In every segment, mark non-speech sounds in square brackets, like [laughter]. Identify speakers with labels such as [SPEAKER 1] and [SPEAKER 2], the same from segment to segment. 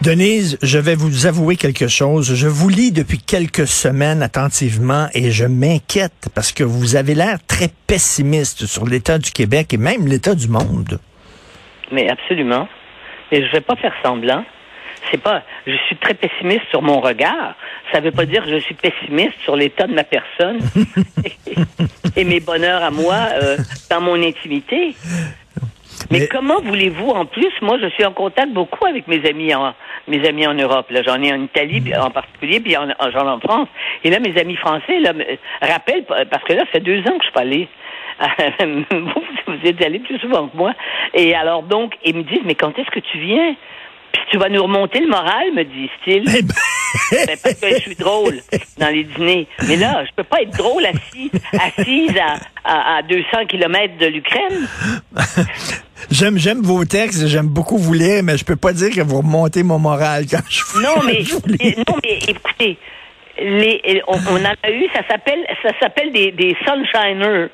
[SPEAKER 1] Denise, je vais vous avouer quelque chose. Je vous lis depuis quelques semaines attentivement et je m'inquiète parce que vous avez l'air très pessimiste sur l'état du Québec et même l'état du monde.
[SPEAKER 2] Mais absolument. Et je vais pas faire semblant. C'est pas, je suis très pessimiste sur mon regard. Ça veut pas dire que je suis pessimiste sur l'état de ma personne [laughs] et, mes bonheurs à moi euh, dans mon intimité. Mais, comment voulez-vous, en plus, moi, je suis en contact beaucoup avec mes amis en, mes amis en Europe. Là, j'en ai en Italie en particulier, puis en, en, en France. Et là, mes amis français, là, me rappellent, parce que là, ça fait deux ans que je suis pas allée. [laughs] vous, vous êtes allé plus souvent que moi. Et alors, donc, ils me disent, mais quand est-ce que tu viens? Puis tu vas nous remonter le moral, me disent-ils.
[SPEAKER 1] Eh ben...
[SPEAKER 2] ben, parce que je suis drôle dans les dîners. Mais là, je peux pas être drôle assis, assise à, à, à 200 kilomètres de l'Ukraine.
[SPEAKER 1] J'aime, j'aime vos textes, j'aime beaucoup vous lire, mais je peux pas dire que vous remontez mon moral quand je
[SPEAKER 2] Non, mais, non, mais écoutez, les, on, on, en a eu, ça s'appelle, ça s'appelle des, des sunshiners.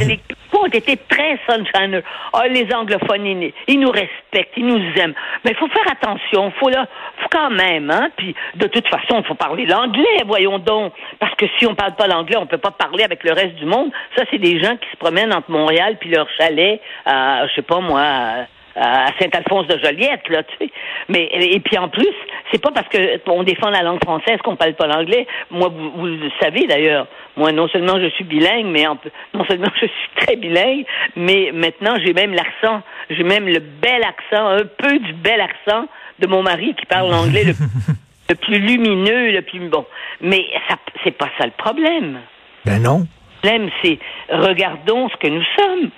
[SPEAKER 2] Les ont été très sunshiner. Ah, les anglophones, ils, ils, nous respectent, ils nous aiment. Mais il faut faire attention. Faut là, faut quand même, hein. Puis de toute façon, il faut parler l'anglais, voyons donc. Parce que si on parle pas l'anglais, on peut pas parler avec le reste du monde. Ça, c'est des gens qui se promènent entre Montréal puis leur chalet, à, je sais pas moi. À, à Saint-Alphonse de Joliette, là, tu sais. Mais et puis en plus, c'est pas parce que on défend la langue française qu'on parle pas l'anglais. Moi, vous, vous, le savez d'ailleurs. Moi, non seulement je suis bilingue, mais en, non seulement [laughs] je suis très bilingue, mais maintenant j'ai même l'accent, j'ai même le bel accent, un peu du bel accent de mon mari qui parle l'anglais le, [laughs] le, plus lumineux, le plus bon. Mais ça, c'est pas ça le problème.
[SPEAKER 1] Ben non.
[SPEAKER 2] Le problème, c'est regardons ce que nous sommes,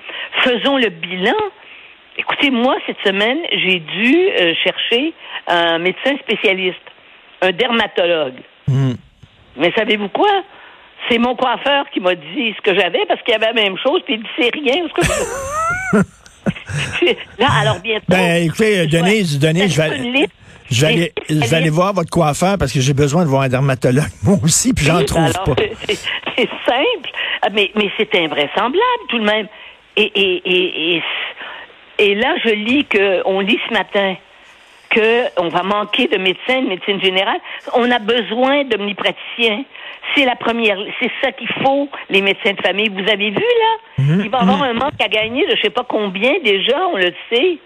[SPEAKER 2] faisons le bilan Écoutez, moi, cette semaine, j'ai dû euh, chercher un médecin spécialiste, un dermatologue.
[SPEAKER 1] Mm.
[SPEAKER 2] Mais savez-vous quoi? C'est mon coiffeur qui m'a dit ce que j'avais parce qu'il y avait la même chose, puis il dit c'est rien. Ce que [laughs] Là, alors bientôt.
[SPEAKER 1] Ben, écoutez, Denise, Denise, je vais. Je vais, aller, je vais aller voir votre coiffeur parce que j'ai besoin de voir un dermatologue, [laughs] moi aussi, puis j'en trouve
[SPEAKER 2] alors,
[SPEAKER 1] pas. [laughs]
[SPEAKER 2] C'est simple, mais, mais c'est invraisemblable tout de même. Et, et, et, et et là, je lis que, on lit ce matin qu'on va manquer de médecins, de médecine générale. On a besoin d'omnipraticiens. C'est la première, c'est ça qu'il faut, les médecins de famille. Vous avez vu, là?
[SPEAKER 1] Mmh,
[SPEAKER 2] Il va y avoir un manque à gagner de je sais pas combien déjà, on le sait.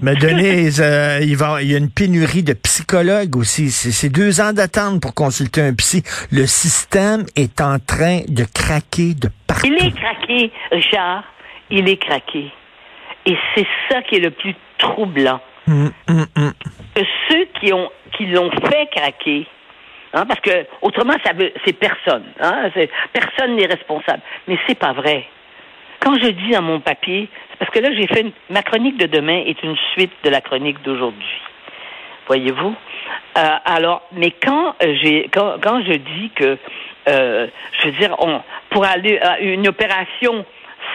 [SPEAKER 1] Mais Denise, euh, il, va, il y a une pénurie de psychologues aussi. C'est deux ans d'attente pour consulter un psy. Le système est en train de craquer de partout.
[SPEAKER 2] Il est craqué, Richard. Il est craqué. Et c'est ça qui est le plus troublant.
[SPEAKER 1] Mmh, mmh, mmh.
[SPEAKER 2] Que ceux qui ont qui l'ont fait craquer, hein, parce que autrement ça veut c'est personne, hein, personne n'est responsable. Mais c'est pas vrai. Quand je dis dans mon papier, c'est parce que là j'ai fait une, ma chronique de demain est une suite de la chronique d'aujourd'hui. Voyez-vous? Euh, alors, mais quand j'ai quand, quand je dis que euh, je veux dire on pour aller à une opération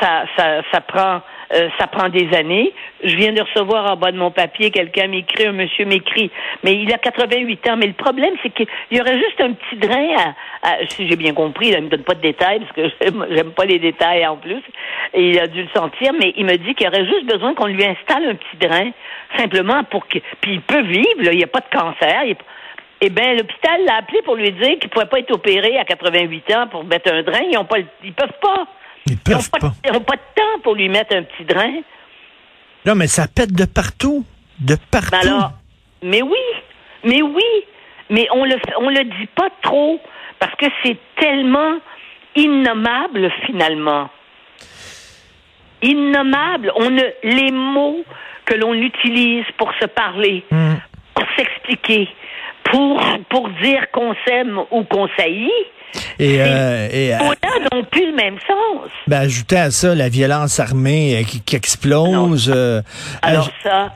[SPEAKER 2] ça ça ça prend euh, ça prend des années. Je viens de recevoir en bas de mon papier, quelqu'un m'écrit, un monsieur m'écrit, mais il a 88 ans. Mais le problème, c'est qu'il y aurait juste un petit drain, à, si j'ai bien compris, il me donne pas de détails, parce que [laughs] j'aime pas les détails en plus, et il a dû le sentir, mais il me dit qu'il aurait juste besoin qu'on lui installe un petit drain, simplement pour que... Puis il peut vivre, il n'y a pas de cancer, eh bien, l'hôpital l'a appelé pour lui dire qu'il ne pouvait pas être opéré à 88 ans pour mettre un drain. Ils ont pas, ils peuvent pas.
[SPEAKER 1] Ils
[SPEAKER 2] n'ont pas,
[SPEAKER 1] pas.
[SPEAKER 2] pas de temps pour lui mettre un petit drain.
[SPEAKER 1] Non, mais ça pète de partout. De partout.
[SPEAKER 2] Ben alors, mais oui, mais oui, mais on le on le dit pas trop parce que c'est tellement innommable finalement. Innommable. On ne les mots que l'on utilise pour se parler,
[SPEAKER 1] Mm.
[SPEAKER 2] pour s'expliquer, pour pour dire qu'on s'aime ou qu'on saillit.
[SPEAKER 1] Et, euh, et euh,
[SPEAKER 2] On n'ont plus le même sens.
[SPEAKER 1] ben, ajouter à ça la violence armée euh, qui, qui explose. euh,
[SPEAKER 2] Alors ça,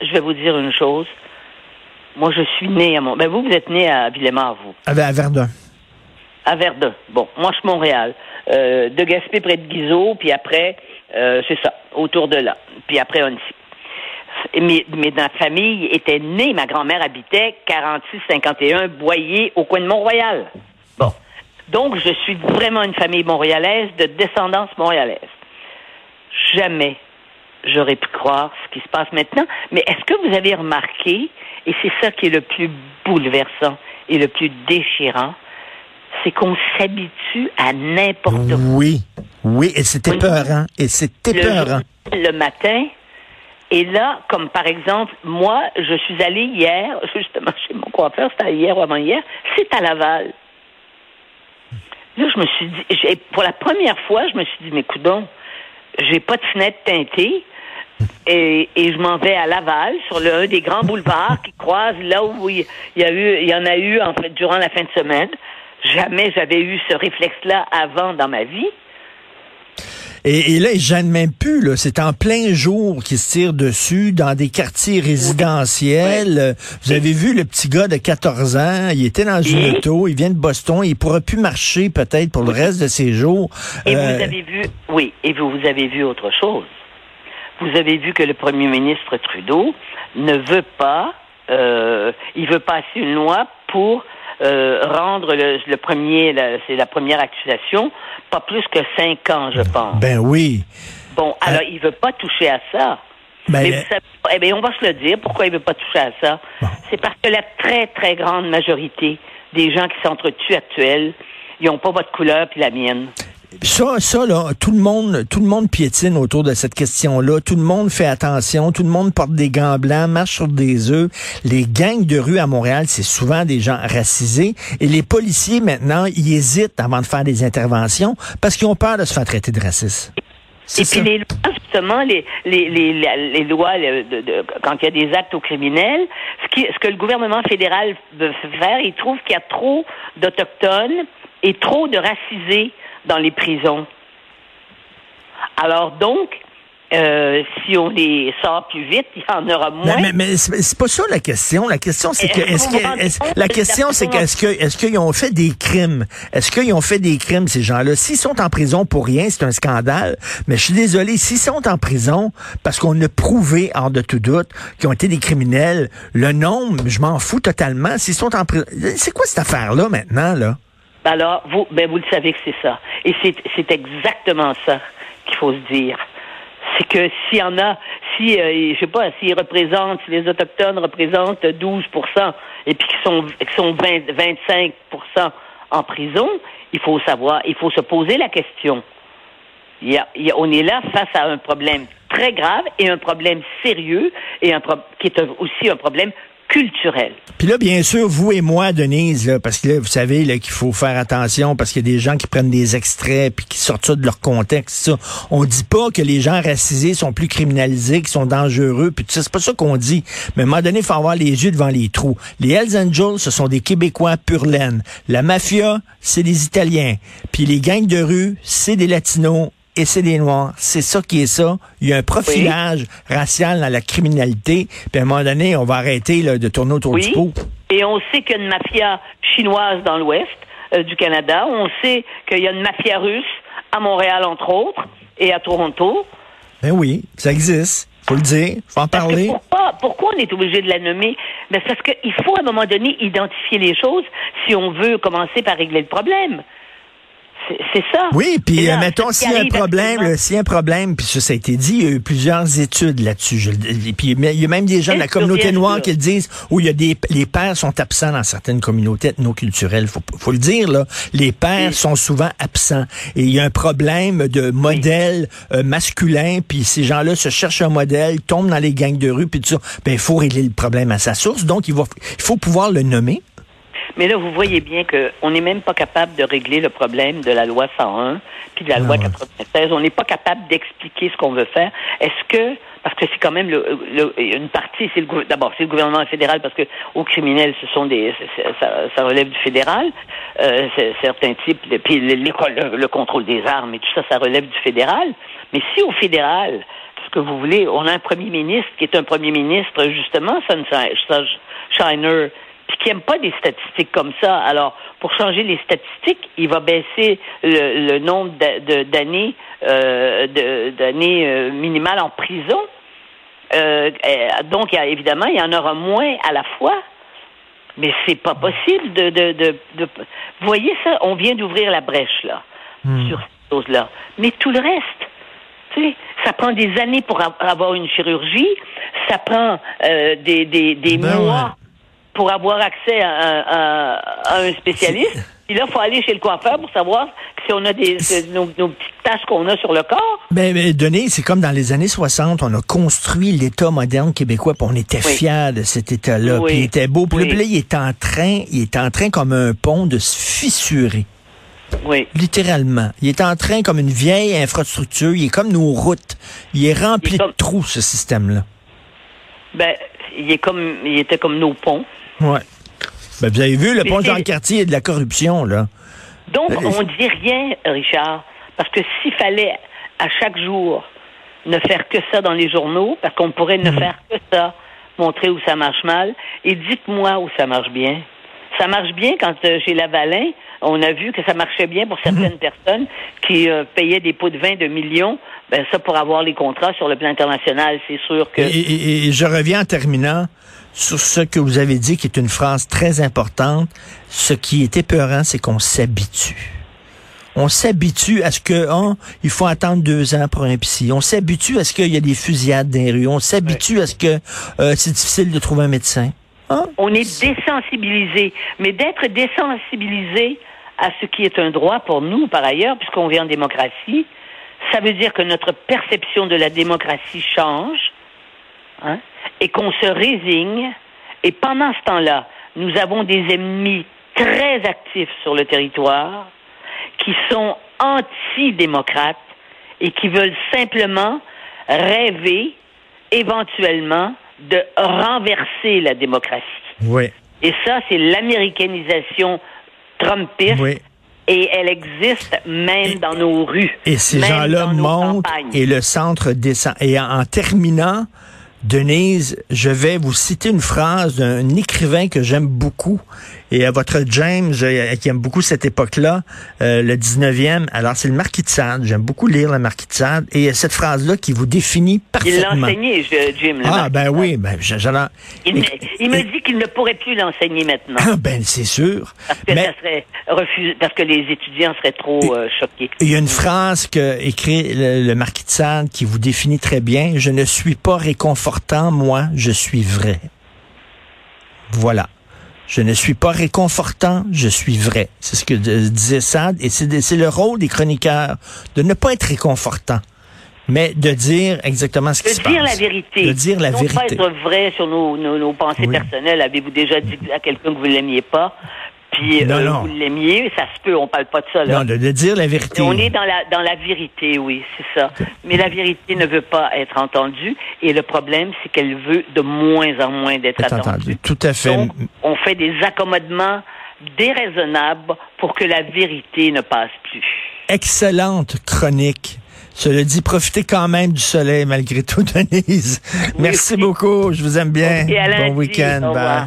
[SPEAKER 2] je vais vous dire une chose. Moi, je suis né à Mont. Ben vous, vous êtes né à Villemar, vous.
[SPEAKER 1] à, à Verdun.
[SPEAKER 2] À Verdun. Bon, moi, je suis Montréal. Euh, de Gaspé près de Guizot, puis après, Euh, c'est ça, autour de là. Puis après, Annecy. Mais, mais ma famille était née, ma grand-mère habitait 46-51 Boyer au coin de Mont-Royal. Donc, je suis vraiment une famille montréalaise, de descendance montréalaise. Jamais j'aurais pu croire ce qui se passe maintenant. Mais est-ce que vous avez remarqué, et c'est ça qui est le plus bouleversant et le plus déchirant, c'est qu'on s'habitue à n'importe quoi.
[SPEAKER 1] Oui, oui, et c'est épeurant, et c'est épeurant.
[SPEAKER 2] Le, le matin, et là, comme par exemple, moi, je suis allée hier, [laughs] justement chez mon coiffeur, c'était hier ou avant-hier, c'est à Laval. Là, je me suis dit, pour la première fois, je me suis dit, mais coudon, j'ai pas de fenêtre teintée. Et, et je m'en vais à Laval, sur le, un des grands boulevards qui croise là où il y a eu, il y en a eu en fait durant la fin de semaine. Jamais j'avais eu ce réflexe-là avant dans ma vie.
[SPEAKER 1] Et, et là, ils gênent même plus. Là. C'est en plein jour qu'ils se tirent dessus dans des quartiers résidentiels. Vous avez vu le petit gars de 14 ans, il était dans une auto, il vient de Boston, il pourra plus marcher peut-être pour le reste de ses jours.
[SPEAKER 2] Et euh... vous avez vu, oui, et vous, vous avez vu autre chose. Vous avez vu que le premier ministre Trudeau ne veut pas, euh, il veut passer une loi pour euh, rendre le, le premier, c'est la première accusation, pas plus que cinq ans, je pense.
[SPEAKER 1] Ben oui.
[SPEAKER 2] Bon, alors euh, il veut pas toucher à ça. Ben, Mais vous savez, eh bien, on va se le dire. Pourquoi il veut pas toucher à ça? Bon. C'est parce que la très très grande majorité des gens qui s'entretuent actuels, ils n'ont pas votre couleur puis la mienne.
[SPEAKER 1] Ça, ça, là, tout le monde, tout le monde piétine autour de cette question-là. Tout le monde fait attention. Tout le monde porte des gants blancs, marche sur des œufs. Les gangs de rue à Montréal, c'est souvent des gens racisés. Et les policiers, maintenant, ils hésitent avant de faire des interventions parce qu'ils ont peur de se faire traiter de raciste.
[SPEAKER 2] Et ça. puis les lois, justement, les, les, les, les lois de, de, quand il y a des actes aux criminels, ce, qui, ce que le gouvernement fédéral veut faire, il trouve qu'il y a trop d'Autochtones et trop de racisés dans les prisons. Alors donc, euh, si on les sort plus vite, il y en aura moins.
[SPEAKER 1] Mais, mais, mais c'est pas ça la question. La question, c'est que, est-ce que, est la question, c'est qu'est-ce que, est-ce qu'ils ont fait des crimes? Est-ce qu'ils ont fait des crimes, ces gens-là? S'ils sont en prison pour rien, c'est un scandale. Mais je suis désolé, s'ils sont en prison parce qu'on a prouvé, hors de tout doute, qu'ils ont été des criminels, le nombre, je m'en fous totalement. S'ils sont en prison, c'est quoi cette affaire-là maintenant, là?
[SPEAKER 2] Alors, vous, ben, vous le savez que c'est ça. Et c'est exactement ça qu'il faut se dire. C'est que s'il y en a, si, euh, je sais pas, s'ils représentent, si les Autochtones représentent 12 et puis qu'ils sont, qu sont 20, 25% en prison, il faut savoir, il faut se poser la question. Il y a, on est là face à un problème très grave et un problème sérieux et un qui est aussi un problème culturel.
[SPEAKER 1] Puis là, bien sûr, vous et moi, Denise, parce que là, vous savez qu'il faut faire attention parce qu'il y a des gens qui prennent des extraits puis qui sortent ça de leur contexte. Ça. On dit pas que les gens racisés sont plus criminalisés, qu'ils sont dangereux, puis tout. C'est pas ça qu'on dit. Mais à un moment donné, il faut avoir les yeux devant les trous. Les Hells Angels, ce sont des Québécois pur laine. La mafia, c'est des Italiens. Puis les gangs de rue, c'est des Latinos et c'est des Noirs. C'est ça qui est ça. Il y a un profilage oui. racial dans la criminalité. Puis à un moment donné, on va arrêter là, de tourner autour
[SPEAKER 2] oui.
[SPEAKER 1] du pot.
[SPEAKER 2] Et on sait qu'il y a une mafia chinoise dans l'ouest euh, du Canada. On sait qu'il y a une mafia russe à Montréal, entre autres, et à Toronto.
[SPEAKER 1] Ben oui, ça existe. Faut le dire, faut en
[SPEAKER 2] parce
[SPEAKER 1] parler.
[SPEAKER 2] Pourquoi, pourquoi on est obligé de la nommer? Ben, parce qu'il faut à un moment donné identifier les choses si on veut commencer par régler le problème. C'est ça.
[SPEAKER 1] Oui, puis euh, mettons s'il y a un problème, s'il y a un problème, puis ça, ça a été dit, il y a eu plusieurs études là-dessus. Puis il y a même des gens de la communauté noire qui le disent où il y a des les pères sont absents dans certaines communautés ethno-culturelles. Faut, faut le dire là, les pères oui. sont souvent absents et il y a un problème de modèle oui. euh, masculin. Puis ces gens-là se cherchent un modèle, tombent dans les gangs de rue, puis tout ça. Ben il faut régler le problème à sa source. Donc il va, il faut pouvoir le nommer.
[SPEAKER 2] Mais là, vous voyez bien qu'on n'est même pas capable de régler le problème de la loi 101 puis de la loi 96. On n'est pas capable d'expliquer ce qu'on veut faire. Est-ce que parce que c'est quand même le, le, une partie, c'est le d'abord c'est le gouvernement fédéral parce que aux criminels ce sont des ça, ça relève du fédéral, euh, certains types, puis l'école, le, le, contrôle des armes et tout ça, ça relève du fédéral. Mais si au fédéral, ce que vous voulez, on a un premier ministre qui est un premier ministre justement, Sunshine Shiner puis qui n'aime pas des statistiques comme ça. Alors, pour changer les statistiques, il va baisser le, nombre d'années euh, d'années euh, minimales en prison. Euh, donc, évidemment, il y en aura moins à la fois. Mais c'est pas possible de, de, de, Vous voyez ça, on vient d'ouvrir la brèche là hmm. sur ces choses-là. Mais tout le reste, tu sais, ça prend des années pour avoir une chirurgie, ça prend des, des, des ben mois pour avoir accès à, un spécialiste. Puis là, il faut aller chez le coiffeur pour savoir si on a des, nos, petites taches qu'on a sur le corps.
[SPEAKER 1] Ben, mais Denis, c'est comme dans les années 60, on a construit l'État moderne québécois, puis on était fiers de cet État-là, puis il était beau. Puis là, il est en train, il est en train comme un pont de se fissurer.
[SPEAKER 2] Oui.
[SPEAKER 1] Littéralement. Il est en train comme une vieille infrastructure, il est comme nos routes. Il est rempli de trous, ce système-là.
[SPEAKER 2] Ben, il est comme, il était comme nos ponts.
[SPEAKER 1] Ouais. Ben, vous avez vu, le pont Jean-Cartier, il de la corruption, là.
[SPEAKER 2] Donc, euh, on ne dit rien, Richard, parce que s'il fallait à chaque jour ne faire que ça dans les journaux, parce qu'on pourrait ne mhm. faire que ça, montrer où ça marche mal, et dites-moi où ça marche bien. Ça marche bien quand euh, chez Lavalin, on a vu que ça marchait bien pour certaines mhm. personnes qui euh, payaient des pots de vin de millions. Ben ça, pour avoir les contrats sur le plan international, c'est sûr que...
[SPEAKER 1] et, je reviens en terminant sur ce que vous avez dit, qui est une phrase très importante. Ce qui est épeurant, c'est qu'on s'habitue. On s'habitue à ce que oh, il faut attendre deux ans pour un psy. On s'habitue à ce qu'il y a des fusillades dans les rues. On s'habitue à ce que euh, c'est difficile de trouver un médecin.
[SPEAKER 2] Hein? On est désensibilisé, mais d'être désensibilisé à ce qui est un droit pour nous, par ailleurs, puisqu'on vit en démocratie, ça veut dire que notre perception de la démocratie change. Hein? Et qu'on se résigne. Et pendant ce temps-là, nous avons des ennemis très actifs sur le territoire qui sont anti-démocrates et qui veulent simplement rêver éventuellement de renverser la démocratie.
[SPEAKER 1] Oui.
[SPEAKER 2] Et ça, c'est l'américanisation trumpiste. Et elle existe même dans nos rues.
[SPEAKER 1] Et ces gens-là montent et le centre descend. Et en terminant, Denise, je vais vous citer une phrase d'un écrivain que j'aime beaucoup. Et à votre James, euh, qui aime beaucoup cette époque-là, euh, le 19e, alors c'est le Marquis de Sade. J'aime beaucoup lire le Marquis de Sade. Et cette phrase-là qui vous définit parfaitement.
[SPEAKER 2] Il l'a enseigné, Jim. Le
[SPEAKER 1] ah, ben oui. Ben,
[SPEAKER 2] il, me, il me dit qu'il ne pourrait plus l'enseigner maintenant.
[SPEAKER 1] Ah, ben c'est sûr.
[SPEAKER 2] Parce que, ça serait refusé, parce que les étudiants seraient trop euh, choqués.
[SPEAKER 1] Il y a une phrase que écrit le, le Marquis de Sade qui vous définit très bien. Je ne suis pas réconfortant, moi, je suis vrai. Voilà. Je ne suis pas réconfortant, je suis vrai. C'est ce que disait Sade. Et c'est le rôle des chroniqueurs de ne pas être réconfortant mais de dire exactement ce qui se passe.
[SPEAKER 2] De dire la vérité.
[SPEAKER 1] De dire la
[SPEAKER 2] non
[SPEAKER 1] vérité.
[SPEAKER 2] pas être vrai sur nos, nos, pensées personnelles. Avez-vous déjà dit à quelqu'un que vous l'aimiez pas? Puis
[SPEAKER 1] non,
[SPEAKER 2] euh,
[SPEAKER 1] non.
[SPEAKER 2] vous l'aimiez, ça se peut, on parle pas de ça. Là.
[SPEAKER 1] Non, de, dire la vérité.
[SPEAKER 2] on est dans la dans la vérité, oui, c'est ça. Mais la vérité ne veut pas être entendue, et le problème, c'est qu'elle veut de moins en moins d'être entendue.
[SPEAKER 1] Tout à fait.
[SPEAKER 2] Donc, on fait des accommodements déraisonnables pour que la vérité ne passe plus.
[SPEAKER 1] Excellente chronique. Cela dit, profitez quand même du soleil malgré tout, [laughs] Denise. Merci beaucoup. Je vous aime bien.
[SPEAKER 2] bon
[SPEAKER 1] week-end. Bye.